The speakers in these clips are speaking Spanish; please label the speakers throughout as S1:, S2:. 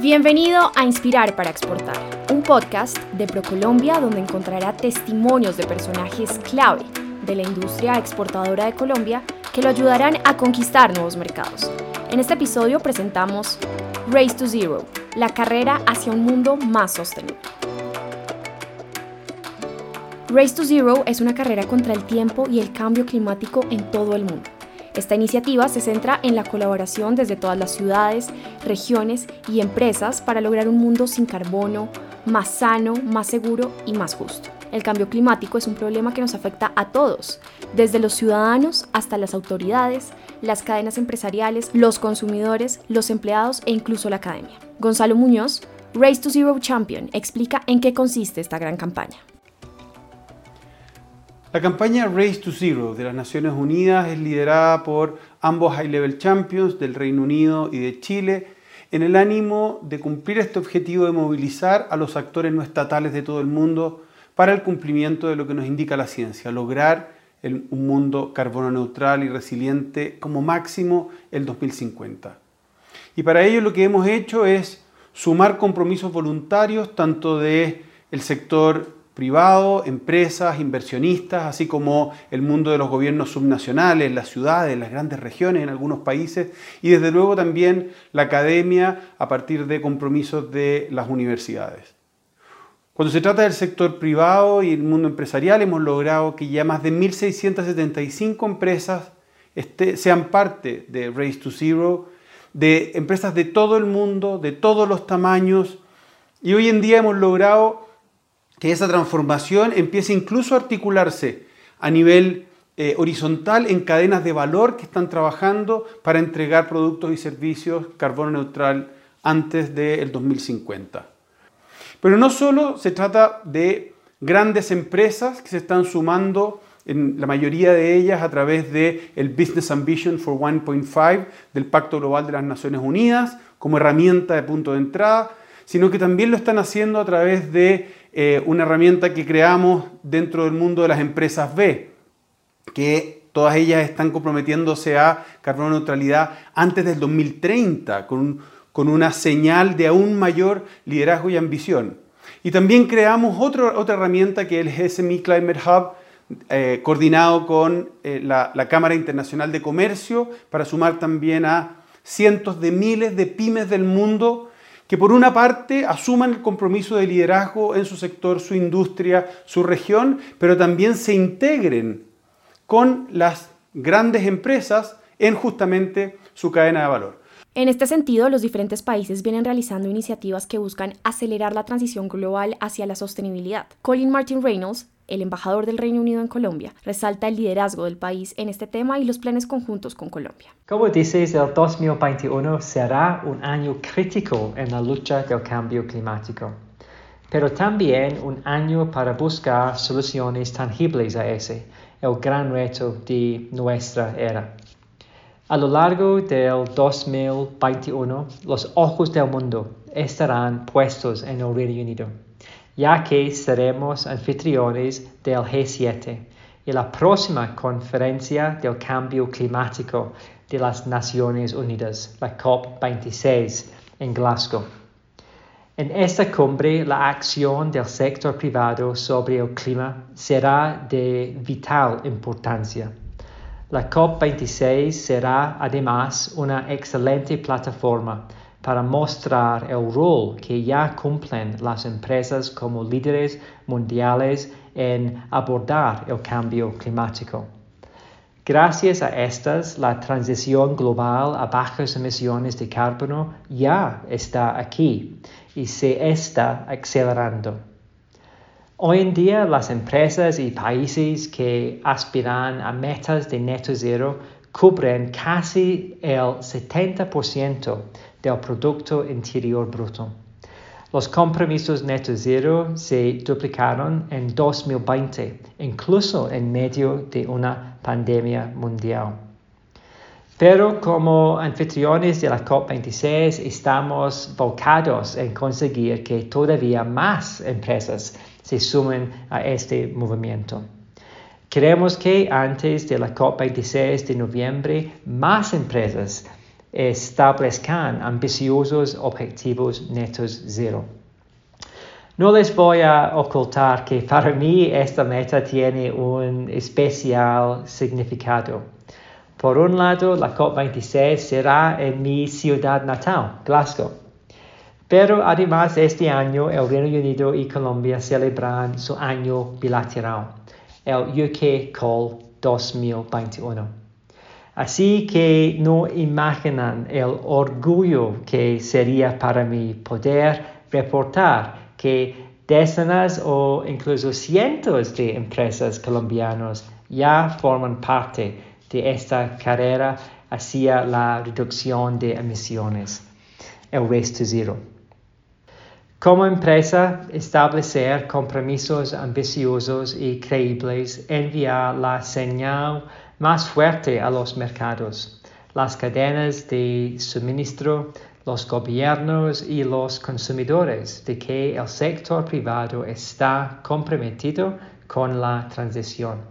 S1: Bienvenido a Inspirar para Exportar, un podcast de ProColombia donde encontrará testimonios de personajes clave de la industria exportadora de Colombia que lo ayudarán a conquistar nuevos mercados. En este episodio presentamos Race to Zero, la carrera hacia un mundo más sostenible. Race to Zero es una carrera contra el tiempo y el cambio climático en todo el mundo. Esta iniciativa se centra en la colaboración desde todas las ciudades, regiones y empresas para lograr un mundo sin carbono, más sano, más seguro y más justo. El cambio climático es un problema que nos afecta a todos, desde los ciudadanos hasta las autoridades, las cadenas empresariales, los consumidores, los empleados e incluso la academia. Gonzalo Muñoz, Race to Zero Champion, explica en qué consiste esta gran campaña.
S2: La campaña Race to Zero de las Naciones Unidas es liderada por ambos High Level Champions del Reino Unido y de Chile en el ánimo de cumplir este objetivo de movilizar a los actores no estatales de todo el mundo para el cumplimiento de lo que nos indica la ciencia, lograr un mundo carbono neutral y resiliente como máximo el 2050. Y para ello lo que hemos hecho es sumar compromisos voluntarios tanto de el sector privado, empresas, inversionistas, así como el mundo de los gobiernos subnacionales, las ciudades, las grandes regiones en algunos países y desde luego también la academia a partir de compromisos de las universidades. Cuando se trata del sector privado y el mundo empresarial, hemos logrado que ya más de 1.675 empresas sean parte de Race to Zero, de empresas de todo el mundo, de todos los tamaños, y hoy en día hemos logrado que esa transformación empiece incluso a articularse a nivel eh, horizontal en cadenas de valor que están trabajando para entregar productos y servicios carbono neutral antes del 2050. Pero no solo se trata de grandes empresas que se están sumando en la mayoría de ellas a través del el Business Ambition for 1.5 del Pacto Global de las Naciones Unidas como herramienta de punto de entrada, sino que también lo están haciendo a través de eh, una herramienta que creamos dentro del mundo de las empresas B, que todas ellas están comprometiéndose a carbono neutralidad antes del 2030, con, con una señal de aún mayor liderazgo y ambición. Y también creamos otra herramienta que es el SME Climate Hub, eh, coordinado con eh, la, la Cámara Internacional de Comercio, para sumar también a cientos de miles de pymes del mundo que por una parte asuman el compromiso de liderazgo en su sector, su industria, su región, pero también se integren con las grandes empresas en justamente su cadena de valor.
S1: En este sentido, los diferentes países vienen realizando iniciativas que buscan acelerar la transición global hacia la sostenibilidad. Colin Martin Reynolds, el embajador del Reino Unido en Colombia, resalta el liderazgo del país en este tema y los planes conjuntos con Colombia.
S3: Como dices, el 2021 será un año crítico en la lucha del cambio climático, pero también un año para buscar soluciones tangibles a ese, el gran reto de nuestra era. A lo largo del 2021, los ojos del mundo estarán puestos en el Reino Unido ya que seremos anfitriones del G7 y la próxima conferencia del cambio climático de las Naciones Unidas, la COP26, en Glasgow. En esta cumbre, la acción del sector privado sobre el clima será de vital importancia. La COP26 será además una excelente plataforma para mostrar el rol que ya cumplen las empresas como líderes mundiales en abordar el cambio climático. Gracias a estas, la transición global a bajas emisiones de carbono ya está aquí y se está acelerando. Hoy en día las empresas y países que aspiran a metas de neto cero cubren casi el 70% del Producto Interior Bruto. Los compromisos neto cero se duplicaron en 2020, incluso en medio de una pandemia mundial. Pero como anfitriones de la COP26 estamos volcados en conseguir que todavía más empresas se sumen a este movimiento. Queremos que antes de la COP26 de noviembre más empresas establezcan ambiciosos objetivos netos cero. No les voy a ocultar que para mí esta meta tiene un especial significado. Por un lado, la COP26 será en mi ciudad natal, Glasgow. Pero además este año el Reino Unido y Colombia celebran su año bilateral, el UK Call 2021. Así que no imaginan el orgullo que sería para mí poder reportar que decenas o incluso cientos de empresas colombianas ya forman parte de esta carrera hacia la reducción de emisiones, el Race to Zero. Como empresa, establecer compromisos ambiciosos y creíbles envía la señal más fuerte a los mercados, las cadenas de suministro, los gobiernos y los consumidores de que el sector privado está comprometido con la transición.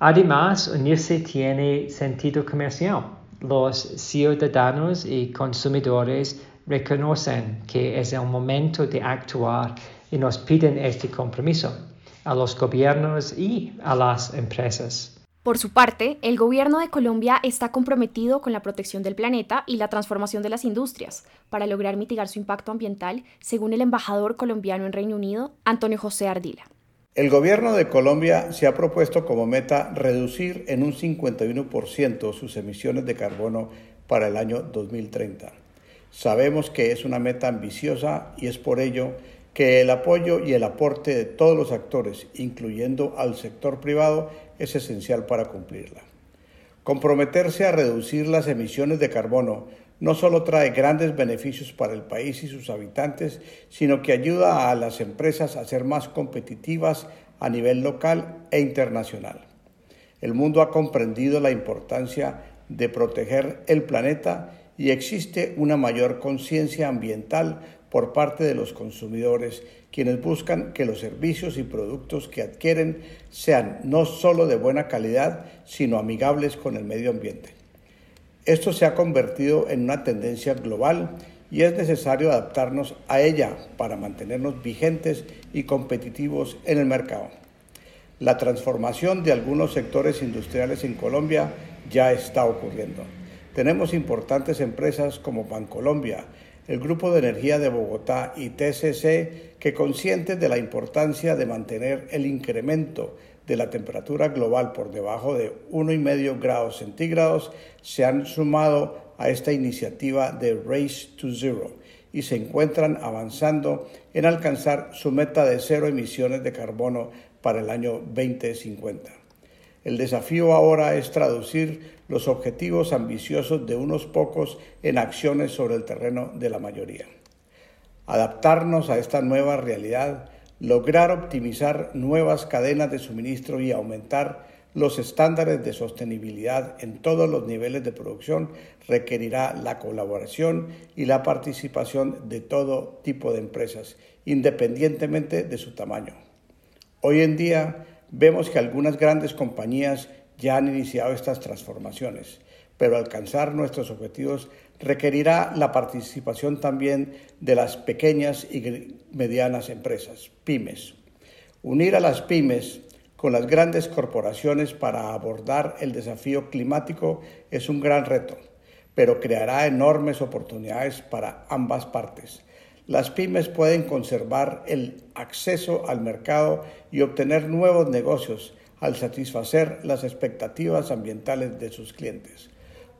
S3: Además, unirse tiene sentido comercial. Los ciudadanos y consumidores reconocen que es el momento de actuar y nos piden este compromiso a los gobiernos y a las empresas.
S1: Por su parte, el gobierno de Colombia está comprometido con la protección del planeta y la transformación de las industrias para lograr mitigar su impacto ambiental, según el embajador colombiano en Reino Unido, Antonio José Ardila.
S4: El gobierno de Colombia se ha propuesto como meta reducir en un 51% sus emisiones de carbono para el año 2030. Sabemos que es una meta ambiciosa y es por ello que el apoyo y el aporte de todos los actores, incluyendo al sector privado, es esencial para cumplirla. Comprometerse a reducir las emisiones de carbono no solo trae grandes beneficios para el país y sus habitantes, sino que ayuda a las empresas a ser más competitivas a nivel local e internacional. El mundo ha comprendido la importancia de proteger el planeta y existe una mayor conciencia ambiental por parte de los consumidores, quienes buscan que los servicios y productos que adquieren sean no solo de buena calidad, sino amigables con el medio ambiente. Esto se ha convertido en una tendencia global y es necesario adaptarnos a ella para mantenernos vigentes y competitivos en el mercado. La transformación de algunos sectores industriales en Colombia ya está ocurriendo. Tenemos importantes empresas como Bancolombia, el Grupo de Energía de Bogotá y TCC, que conscientes de la importancia de mantener el incremento de la temperatura global por debajo de 1,5 grados centígrados, se han sumado a esta iniciativa de Race to Zero y se encuentran avanzando en alcanzar su meta de cero emisiones de carbono para el año 2050. El desafío ahora es traducir los objetivos ambiciosos de unos pocos en acciones sobre el terreno de la mayoría. Adaptarnos a esta nueva realidad, lograr optimizar nuevas cadenas de suministro y aumentar los estándares de sostenibilidad en todos los niveles de producción requerirá la colaboración y la participación de todo tipo de empresas, independientemente de su tamaño. Hoy en día, Vemos que algunas grandes compañías ya han iniciado estas transformaciones, pero alcanzar nuestros objetivos requerirá la participación también de las pequeñas y medianas empresas, pymes. Unir a las pymes con las grandes corporaciones para abordar el desafío climático es un gran reto, pero creará enormes oportunidades para ambas partes las pymes pueden conservar el acceso al mercado y obtener nuevos negocios al satisfacer las expectativas ambientales de sus clientes.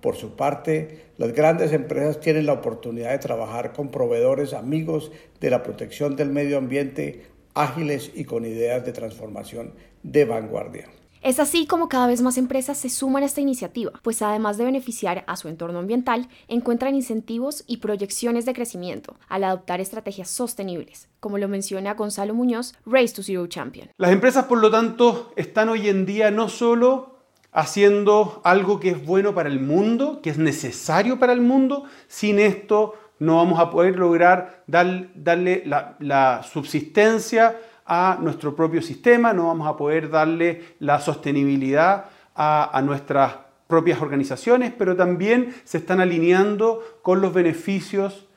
S4: Por su parte, las grandes empresas tienen la oportunidad de trabajar con proveedores amigos de la protección del medio ambiente, ágiles y con ideas de transformación de vanguardia.
S1: Es así como cada vez más empresas se suman a esta iniciativa, pues además de beneficiar a su entorno ambiental, encuentran incentivos y proyecciones de crecimiento al adoptar estrategias sostenibles, como lo menciona Gonzalo Muñoz, Race to Zero Champion.
S2: Las empresas, por lo tanto, están hoy en día no solo haciendo algo que es bueno para el mundo, que es necesario para el mundo, sin esto no vamos a poder lograr darle la, la subsistencia a nuestro propio sistema, no vamos a poder darle la sostenibilidad a, nuestras propias organizaciones, pero también se están alineando con los beneficios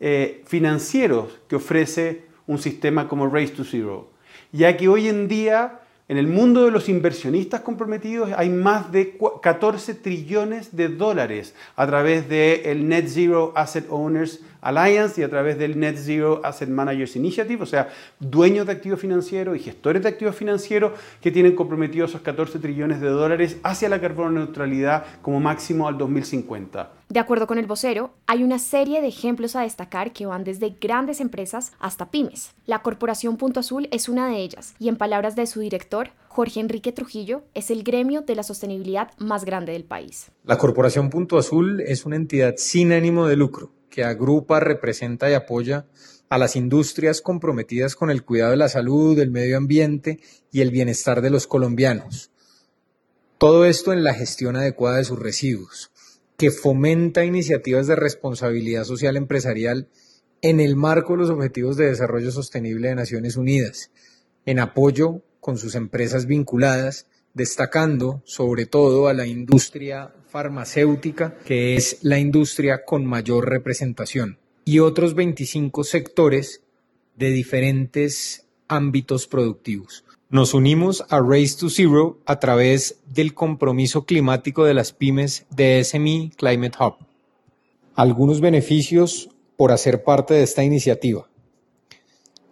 S2: eh, financieros que ofrece un sistema como Race to Zero, ya que hoy en día en el mundo de los inversionistas comprometidos hay más de 14 trillones de dólares a través del Net Zero Asset Owners Alliance y a través del Net Zero Asset Managers Initiative, o sea, dueños de activos financieros y gestores de activos financieros que tienen comprometidos esos 14 trillones de dólares hacia la carbono neutralidad como máximo al 2050.
S1: De acuerdo con el vocero, hay una serie de ejemplos a destacar que van desde grandes empresas hasta pymes. La Corporación Punto Azul es una de ellas y en palabras de su director, Jorge Enrique Trujillo, es el gremio de la sostenibilidad más grande del país.
S5: La Corporación Punto Azul es una entidad sin ánimo de lucro que agrupa, representa y apoya a las industrias comprometidas con el cuidado de la salud, del medio ambiente y el bienestar de los colombianos. Todo esto en la gestión adecuada de sus residuos, que fomenta iniciativas de responsabilidad social empresarial en el marco de los Objetivos de Desarrollo Sostenible de Naciones Unidas, en apoyo con sus empresas vinculadas, destacando sobre todo a la industria farmacéutica, que es la industria con mayor representación, y otros 25 sectores de diferentes ámbitos productivos. Nos unimos a Race to Zero a través del compromiso climático de las pymes de SME Climate Hub. Algunos beneficios por hacer parte de esta iniciativa.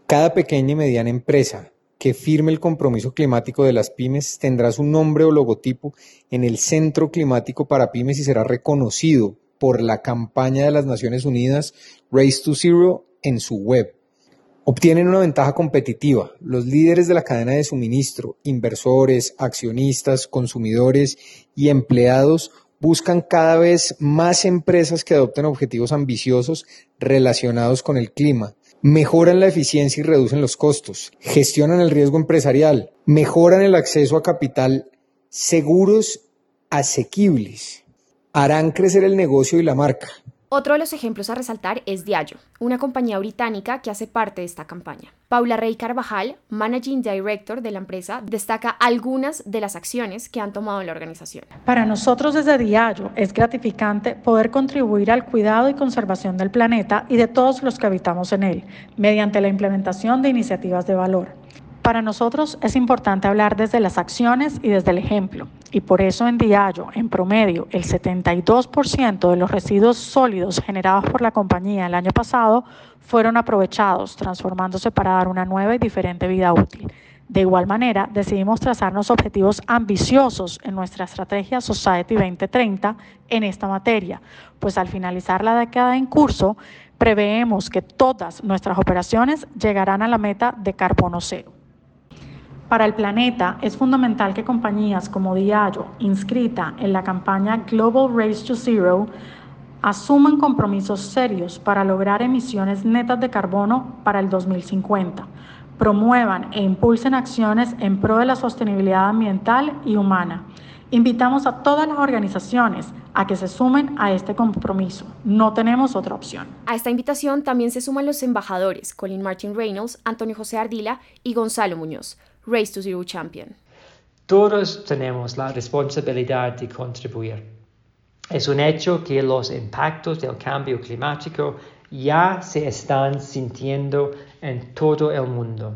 S5: Cada pequeña y mediana empresa que firme el compromiso climático de las pymes tendrá su nombre o logotipo en el Centro Climático para Pymes y será reconocido por la campaña de las Naciones Unidas Race to Zero en su web. Obtienen una ventaja competitiva. Los líderes de la cadena de suministro, inversores, accionistas, consumidores y empleados buscan cada vez más empresas que adopten objetivos ambiciosos relacionados con el clima. Mejoran la eficiencia y reducen los costos, gestionan el riesgo empresarial, mejoran el acceso a capital seguros, asequibles, harán crecer el negocio y la marca,
S1: otro de los ejemplos a resaltar es Diallo, una compañía británica que hace parte de esta campaña. Paula Rey Carvajal, Managing Director de la empresa, destaca algunas de las acciones que han tomado la organización.
S6: Para nosotros desde Diallo es gratificante poder contribuir al cuidado y conservación del planeta y de todos los que habitamos en él, mediante la implementación de iniciativas de valor. Para nosotros es importante hablar desde las acciones y desde el ejemplo, y por eso en Diallo, en promedio, el 72% de los residuos sólidos generados por la compañía el año pasado fueron aprovechados, transformándose para dar una nueva y diferente vida útil. De igual manera, decidimos trazarnos objetivos ambiciosos en nuestra estrategia Society 2030 en esta materia, pues al finalizar la década en curso, preveemos que todas nuestras operaciones llegarán a la meta de carbono cero. Para el planeta es fundamental que compañías como Diallo, inscrita en la campaña Global Race to Zero, asuman compromisos serios para lograr emisiones netas de carbono para el 2050, promuevan e impulsen acciones en pro de la sostenibilidad ambiental y humana. Invitamos a todas las organizaciones a que se sumen a este compromiso. No tenemos otra opción.
S1: A esta invitación también se suman los embajadores Colin Martin Reynolds, Antonio José Ardila y Gonzalo Muñoz Race to Zero Champion.
S3: Todos tenemos la responsabilidad de contribuir. Es un hecho que los impactos del cambio climático ya se están sintiendo en todo el mundo.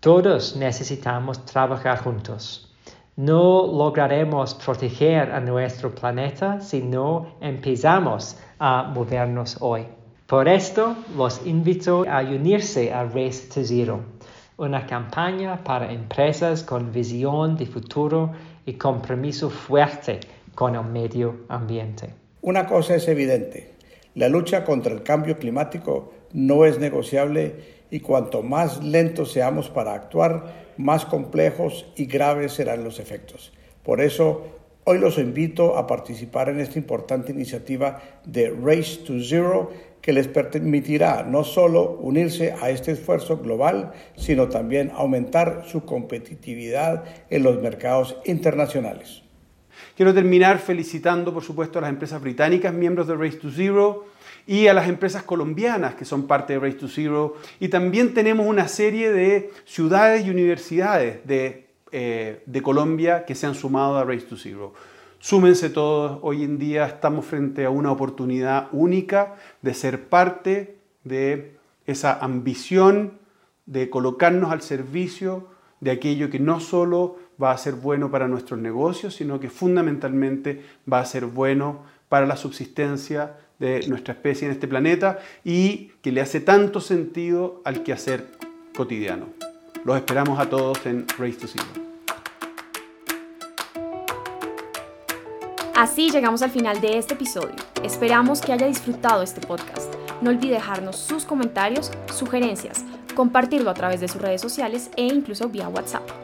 S3: Todos necesitamos trabajar juntos. No lograremos proteger a nuestro planeta si no empezamos a movernos hoy. Por esto, los invito a unirse a Race to Zero una campaña para empresas con visión de futuro y compromiso fuerte con el medio ambiente.
S4: Una cosa es evidente, la lucha contra el cambio climático no es negociable y cuanto más lentos seamos para actuar, más complejos y graves serán los efectos. Por eso, hoy los invito a participar en esta importante iniciativa de Race to Zero que les permitirá no solo unirse a este esfuerzo global, sino también aumentar su competitividad en los mercados internacionales.
S2: Quiero terminar felicitando, por supuesto, a las empresas británicas, miembros de Race to Zero, y a las empresas colombianas que son parte de Race to Zero. Y también tenemos una serie de ciudades y universidades de, eh, Colombia que se han sumado a Race to Zero. Súmense todos, hoy en día estamos frente a una oportunidad única de ser parte de esa ambición de colocarnos al servicio de aquello que no solo va a ser bueno para nuestros negocios, sino que fundamentalmente va a ser bueno para la subsistencia de nuestra especie en este planeta y que le hace tanto sentido al quehacer cotidiano. Los esperamos a todos en Race to Zero.
S1: Así llegamos al final de este episodio. Esperamos que haya disfrutado este podcast. No olvide dejarnos sus comentarios, sugerencias, compartirlo a través de sus redes sociales e incluso vía WhatsApp.